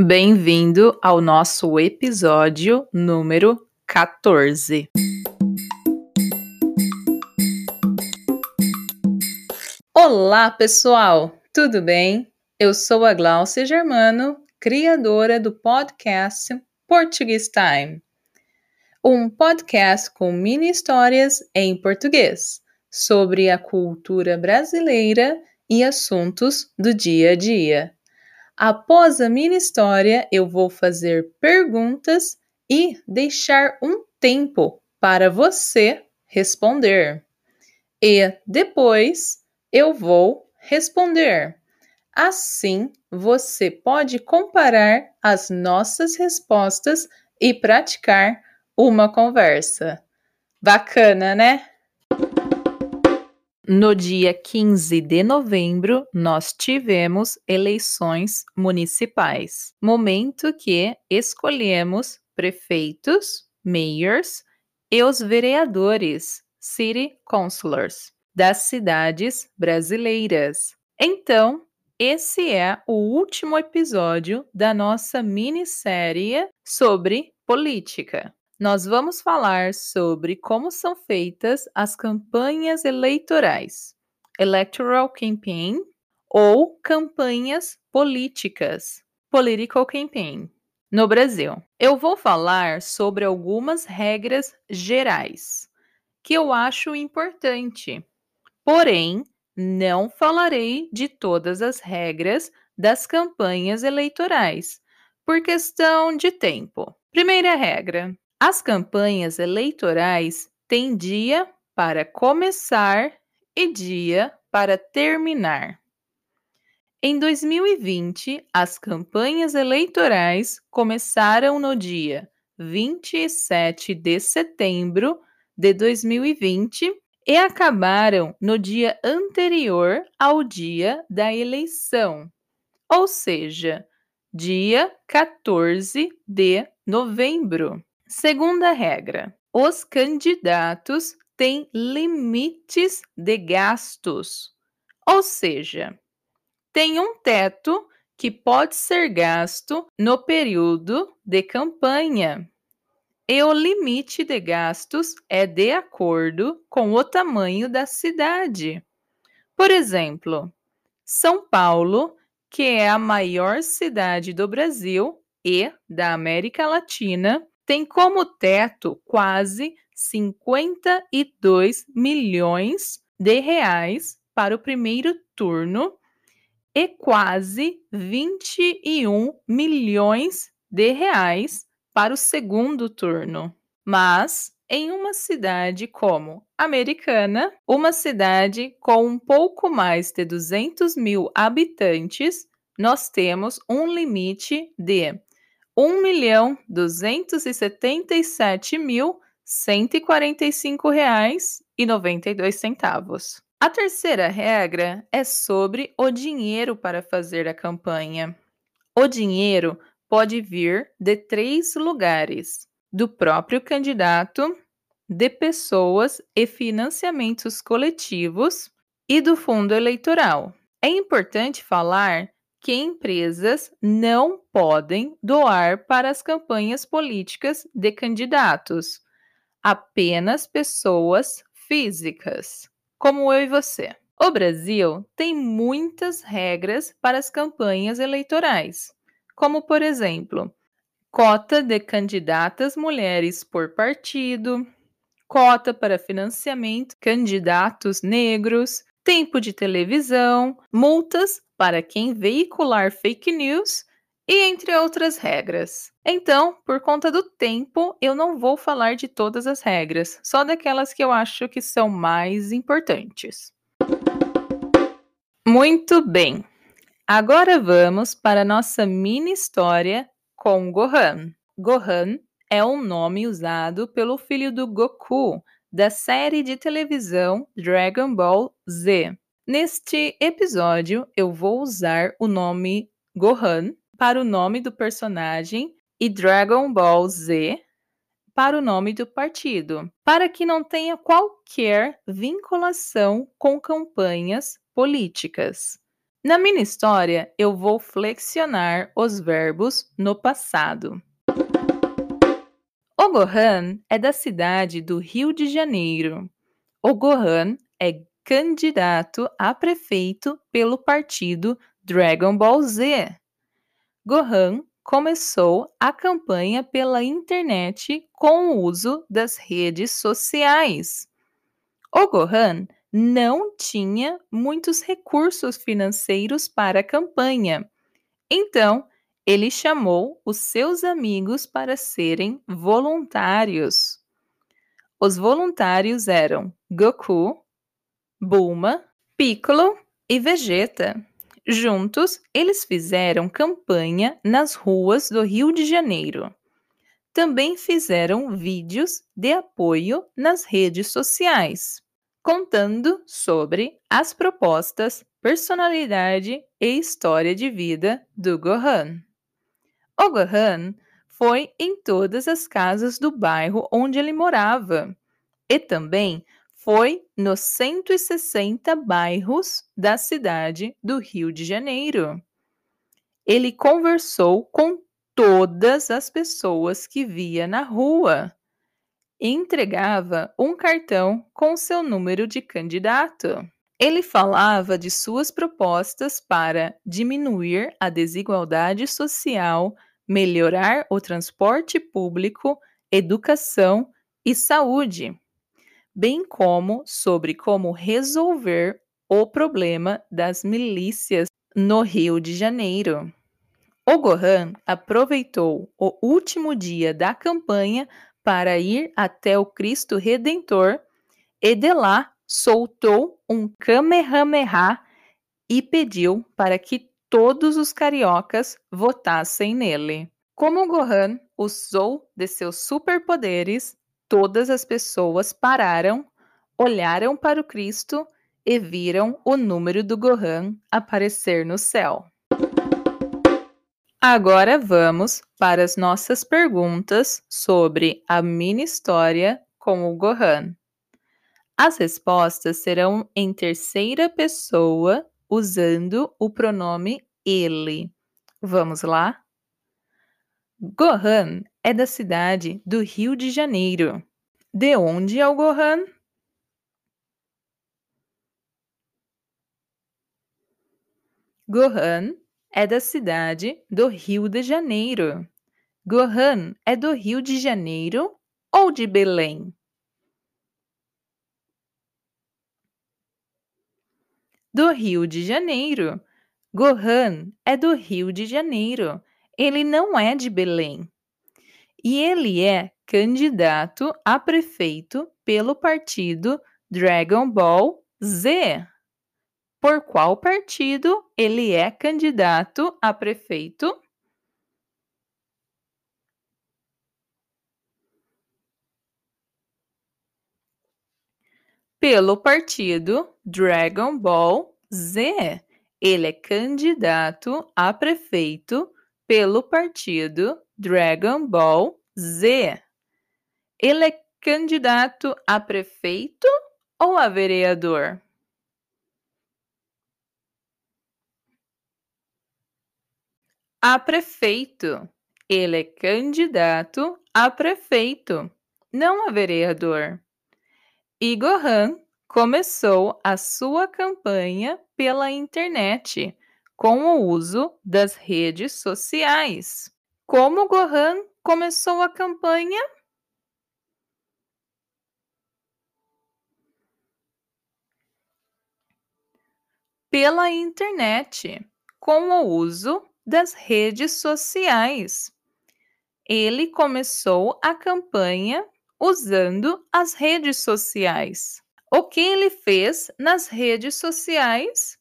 Bem-vindo ao nosso episódio número 14. Olá, pessoal! Tudo bem? Eu sou a Glaucia Germano, criadora do podcast Portuguese Time. Um podcast com mini histórias em português sobre a cultura brasileira e assuntos do dia a dia. Após a minha história, eu vou fazer perguntas e deixar um tempo para você responder. E depois eu vou responder. Assim, você pode comparar as nossas respostas e praticar uma conversa. Bacana, né? No dia 15 de novembro, nós tivemos eleições municipais, momento que escolhemos prefeitos, mayors e os vereadores, city councilors, das cidades brasileiras. Então, esse é o último episódio da nossa minissérie sobre política nós vamos falar sobre como são feitas as campanhas eleitorais, electoral campaign ou campanhas políticas, political campaign, no Brasil. Eu vou falar sobre algumas regras gerais que eu acho importante. Porém, não falarei de todas as regras das campanhas eleitorais, por questão de tempo. Primeira regra: as campanhas eleitorais têm dia para começar e dia para terminar. Em 2020, as campanhas eleitorais começaram no dia 27 de setembro de 2020 e acabaram no dia anterior ao dia da eleição, ou seja, dia 14 de novembro. Segunda regra: os candidatos têm limites de gastos, ou seja, tem um teto que pode ser gasto no período de campanha. E o limite de gastos é de acordo com o tamanho da cidade. Por exemplo, São Paulo, que é a maior cidade do Brasil e da América Latina, tem como teto quase 52 milhões de reais para o primeiro turno e quase 21 milhões de reais para o segundo turno. Mas em uma cidade como Americana, uma cidade com um pouco mais de 200 mil habitantes, nós temos um limite de um milhão duzentos e setenta e sete mil cento e quarenta e cinco reais e noventa e dois centavos. A terceira regra é sobre o dinheiro para fazer a campanha. O dinheiro pode vir de três lugares: do próprio candidato, de pessoas e financiamentos coletivos e do fundo eleitoral. É importante falar que empresas não podem doar para as campanhas políticas de candidatos, apenas pessoas físicas, como eu e você. O Brasil tem muitas regras para as campanhas eleitorais, como, por exemplo, cota de candidatas mulheres por partido, cota para financiamento candidatos negros, tempo de televisão, multas para quem veicular fake news e entre outras regras. Então, por conta do tempo, eu não vou falar de todas as regras, só daquelas que eu acho que são mais importantes. Muito bem. Agora vamos para nossa mini história com Gohan. Gohan é um nome usado pelo filho do Goku da série de televisão Dragon Ball Z. Neste episódio, eu vou usar o nome Gohan para o nome do personagem e Dragon Ball Z para o nome do partido, para que não tenha qualquer vinculação com campanhas políticas. Na minha história, eu vou flexionar os verbos no passado. O Gohan é da cidade do Rio de Janeiro. O Gohan é candidato a prefeito pelo partido Dragon Ball Z. Gohan começou a campanha pela internet com o uso das redes sociais. O Gohan não tinha muitos recursos financeiros para a campanha, então ele chamou os seus amigos para serem voluntários. Os voluntários eram Goku, Bulma, Piccolo e Vegeta. Juntos, eles fizeram campanha nas ruas do Rio de Janeiro. Também fizeram vídeos de apoio nas redes sociais, contando sobre as propostas, personalidade e história de vida do Gohan. O Gohan foi em todas as casas do bairro onde ele morava e também foi nos 160 bairros da cidade do Rio de Janeiro. Ele conversou com todas as pessoas que via na rua entregava um cartão com seu número de candidato. Ele falava de suas propostas para diminuir a desigualdade social, melhorar o transporte público, educação e saúde bem como sobre como resolver o problema das milícias no Rio de Janeiro. O Gohan aproveitou o último dia da campanha para ir até o Cristo Redentor e de lá soltou um Kamehameha e pediu para que todos os cariocas votassem nele. Como Gohan usou de seus superpoderes, todas as pessoas pararam, olharam para o Cristo e viram o número do Gohan aparecer no céu. Agora vamos para as nossas perguntas sobre a mini história com o Gohan. As respostas serão em terceira pessoa usando o pronome ele. Vamos lá? Gohan é da cidade do Rio de Janeiro. De onde é o Gohan? Gohan é da cidade do Rio de Janeiro. Gohan é do Rio de Janeiro ou de Belém? Do Rio de Janeiro. Gohan é do Rio de Janeiro ele não é de Belém. E ele é candidato a prefeito pelo partido Dragon Ball Z. Por qual partido ele é candidato a prefeito? Pelo partido Dragon Ball Z. Ele é candidato a prefeito pelo partido Dragon Ball Z. Ele é candidato a prefeito ou a vereador? A prefeito. Ele é candidato a prefeito, não a vereador. E Gohan começou a sua campanha pela internet com o uso das redes sociais. Como Gohan começou a campanha? Pela internet, com o uso das redes sociais. Ele começou a campanha usando as redes sociais. O que ele fez nas redes sociais?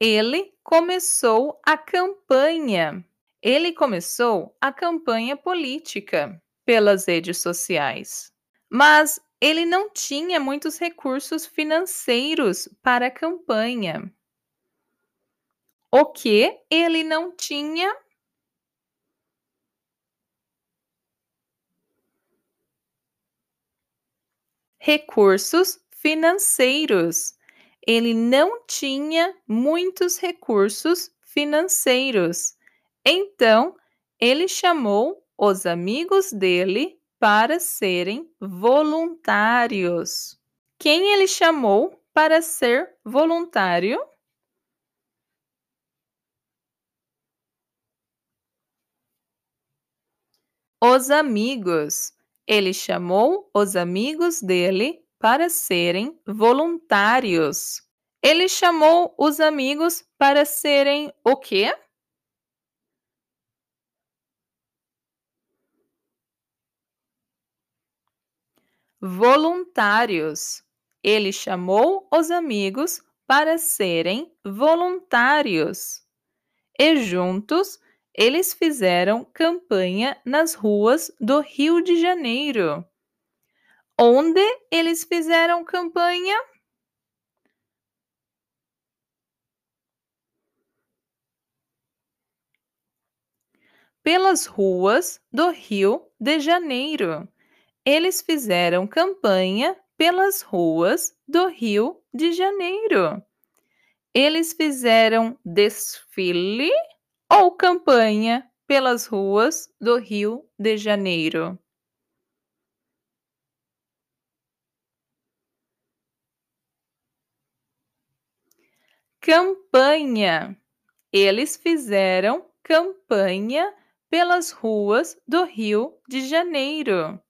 Ele começou a campanha. Ele começou a campanha política pelas redes sociais. Mas ele não tinha muitos recursos financeiros para a campanha. O que ele não tinha? recursos financeiros. Ele não tinha muitos recursos financeiros. Então, ele chamou os amigos dele para serem voluntários. Quem ele chamou para ser voluntário? Os amigos. Ele chamou os amigos dele para serem voluntários. Ele chamou os amigos para serem o quê? Voluntários. Ele chamou os amigos para serem voluntários. E juntos eles fizeram campanha nas ruas do Rio de Janeiro. Onde eles fizeram campanha? Pelas ruas do Rio de Janeiro. Eles fizeram campanha pelas ruas do Rio de Janeiro. Eles fizeram desfile ou campanha pelas ruas do Rio de Janeiro? Campanha. Eles fizeram campanha pelas ruas do Rio de Janeiro.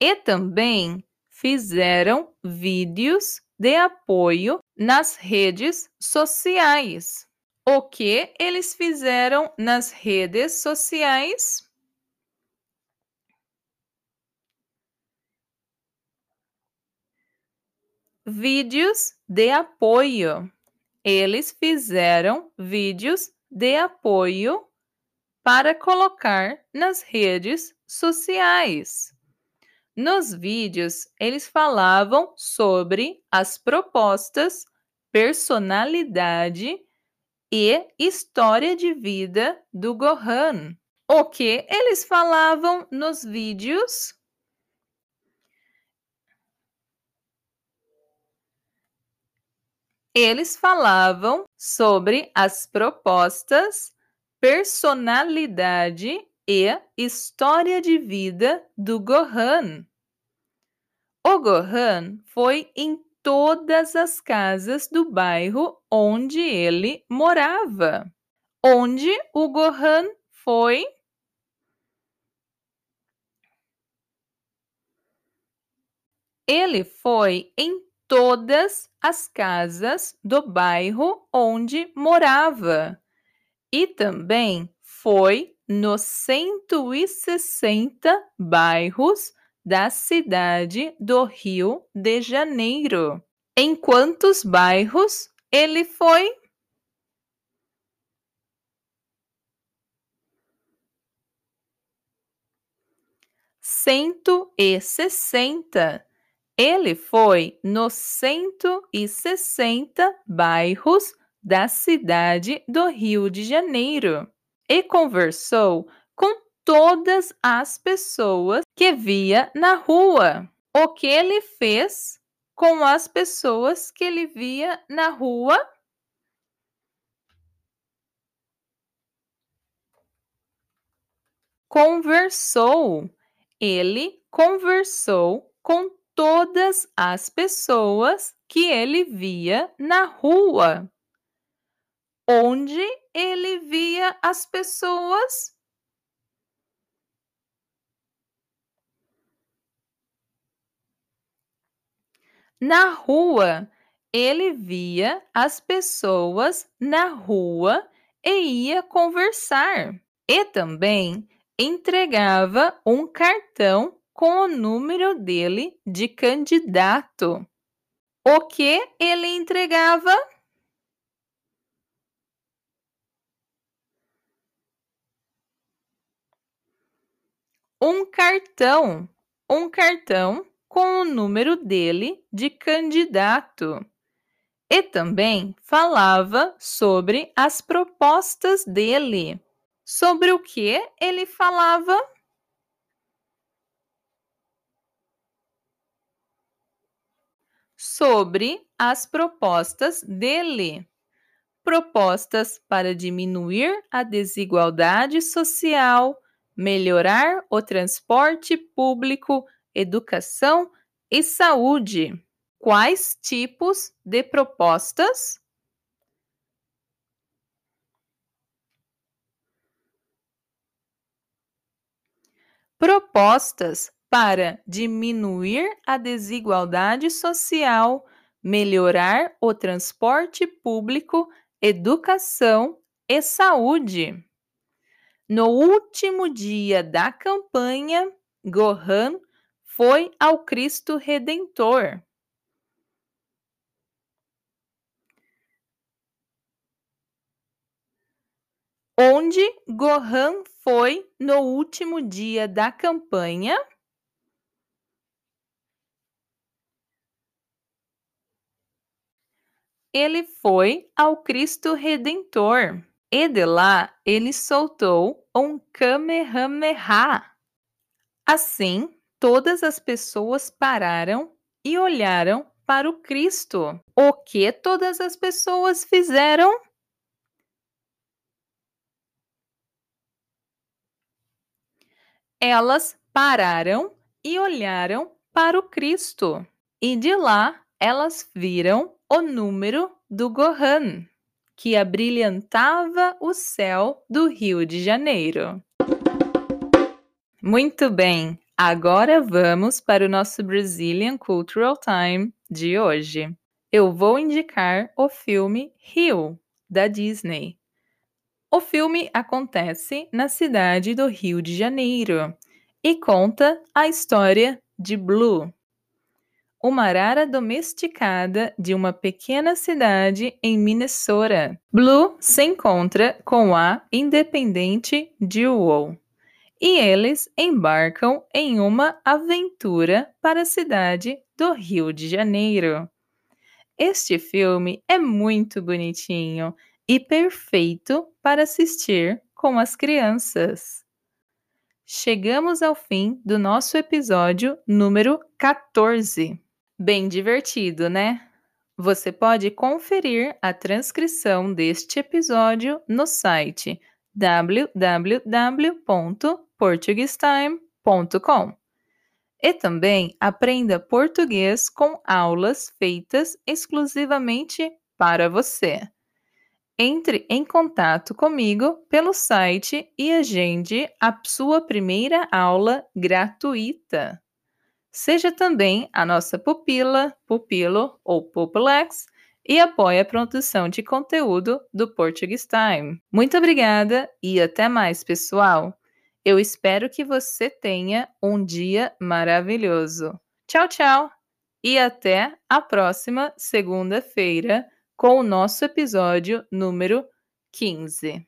E também fizeram vídeos de apoio nas redes sociais. O que eles fizeram nas redes sociais? Vídeos de apoio. Eles fizeram vídeos de apoio para colocar nas redes sociais. Nos vídeos, eles falavam sobre as propostas, personalidade e história de vida do Gohan. O que eles falavam nos vídeos? Eles falavam sobre as propostas, personalidade e história de vida do Gohan. O Gohan foi em todas as casas do bairro onde ele morava. Onde o Gohan foi? Ele foi em todas as casas do bairro onde morava e também foi nos 160 bairros da cidade do Rio de Janeiro. Em quantos bairros ele foi? Cento e sessenta. Ele foi nos cento e sessenta bairros da cidade do Rio de Janeiro e conversou com todas as pessoas que via na rua. O que ele fez com as pessoas que ele via na rua? Conversou. Ele conversou com todas as pessoas que ele via na rua. Onde ele via as pessoas? Na rua, ele via as pessoas na rua e ia conversar. E também entregava um cartão com o número dele de candidato. O que ele entregava? Um cartão. Um cartão com o número dele de candidato. E também falava sobre as propostas dele. Sobre o que ele falava? Sobre as propostas dele. Propostas para diminuir a desigualdade social, melhorar o transporte público, educação e saúde. Quais tipos de propostas? Propostas para diminuir a desigualdade social, melhorar o transporte público, educação e saúde. No último dia da campanha, Gohan foi ao Cristo Redentor. Onde Gohan foi no último dia da campanha? Ele foi ao Cristo Redentor e de lá ele soltou um Kamehameha. Assim, todas as pessoas pararam e olharam para o Cristo. O que todas as pessoas fizeram? Elas pararam e olharam para o Cristo, e de lá elas viram o número do Gohan, que abrilhantava o céu do Rio de Janeiro. Muito bem, agora vamos para o nosso Brazilian Cultural Time de hoje. Eu vou indicar o filme Rio, da Disney. O filme acontece na cidade do Rio de Janeiro e conta a história de Blue, uma arara domesticada de uma pequena cidade em Minnesota. Blue se encontra com a independente Jewel e eles embarcam em uma aventura para a cidade do Rio de Janeiro. Este filme é muito bonitinho e perfeito para assistir com as crianças. Chegamos ao fim do nosso episódio número 14. Bem divertido, né? Você pode conferir a transcrição deste episódio no site www.portuguestime.com. E também aprenda português com aulas feitas exclusivamente para você. Entre em contato comigo pelo site e agende a sua primeira aula gratuita. Seja também a nossa pupila, pupilo ou pupilex e apoie a produção de conteúdo do Portuguese Time. Muito obrigada e até mais, pessoal! Eu espero que você tenha um dia maravilhoso. Tchau, tchau! E até a próxima segunda-feira com o nosso episódio número 15.